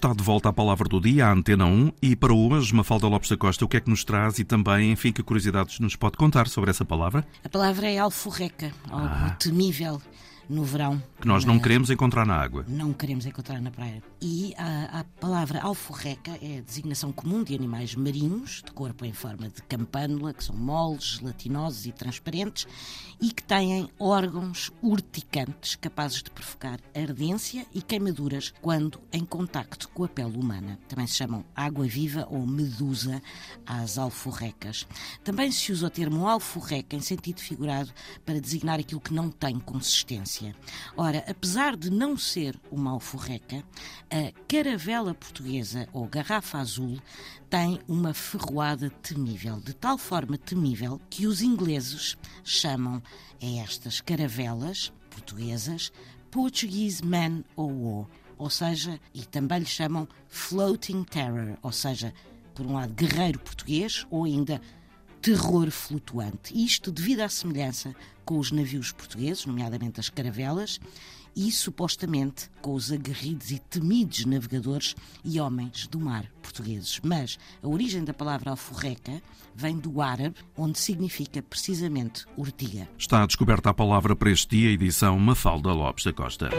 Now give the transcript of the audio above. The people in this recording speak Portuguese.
Está de volta à palavra do dia, à Antena 1, e para hoje, Mafalda Lopes da Costa, o que é que nos traz e também, enfim, que curiosidades nos pode contar sobre essa palavra? A palavra é alforreca, algo ah. temível no verão. Que nós não queremos encontrar na água. Não queremos encontrar na praia. E a, a palavra alforreca é a designação comum de animais marinhos, de corpo em forma de campânula, que são moles, gelatinosos e transparentes, e que têm órgãos urticantes capazes de provocar ardência e queimaduras quando em contacto com a pele humana. Também se chamam água-viva ou medusa às alforrecas. Também se usa o termo alforreca em sentido figurado para designar aquilo que não tem consistência. Ora, apesar de não ser uma alforreca, a caravela portuguesa ou garrafa azul tem uma ferroada temível, de tal forma temível que os ingleses chamam a estas caravelas portuguesas Portuguese Man o War, ou seja, e também lhe chamam Floating Terror, ou seja, por um lado, guerreiro português ou ainda terror flutuante. Isto devido à semelhança com os navios portugueses, nomeadamente as caravelas, e supostamente com os aguerridos e temidos navegadores e homens do mar portugueses. Mas a origem da palavra alforreca vem do árabe, onde significa precisamente urtiga. Está descoberta a palavra para este dia, edição Mafalda Lopes da Costa.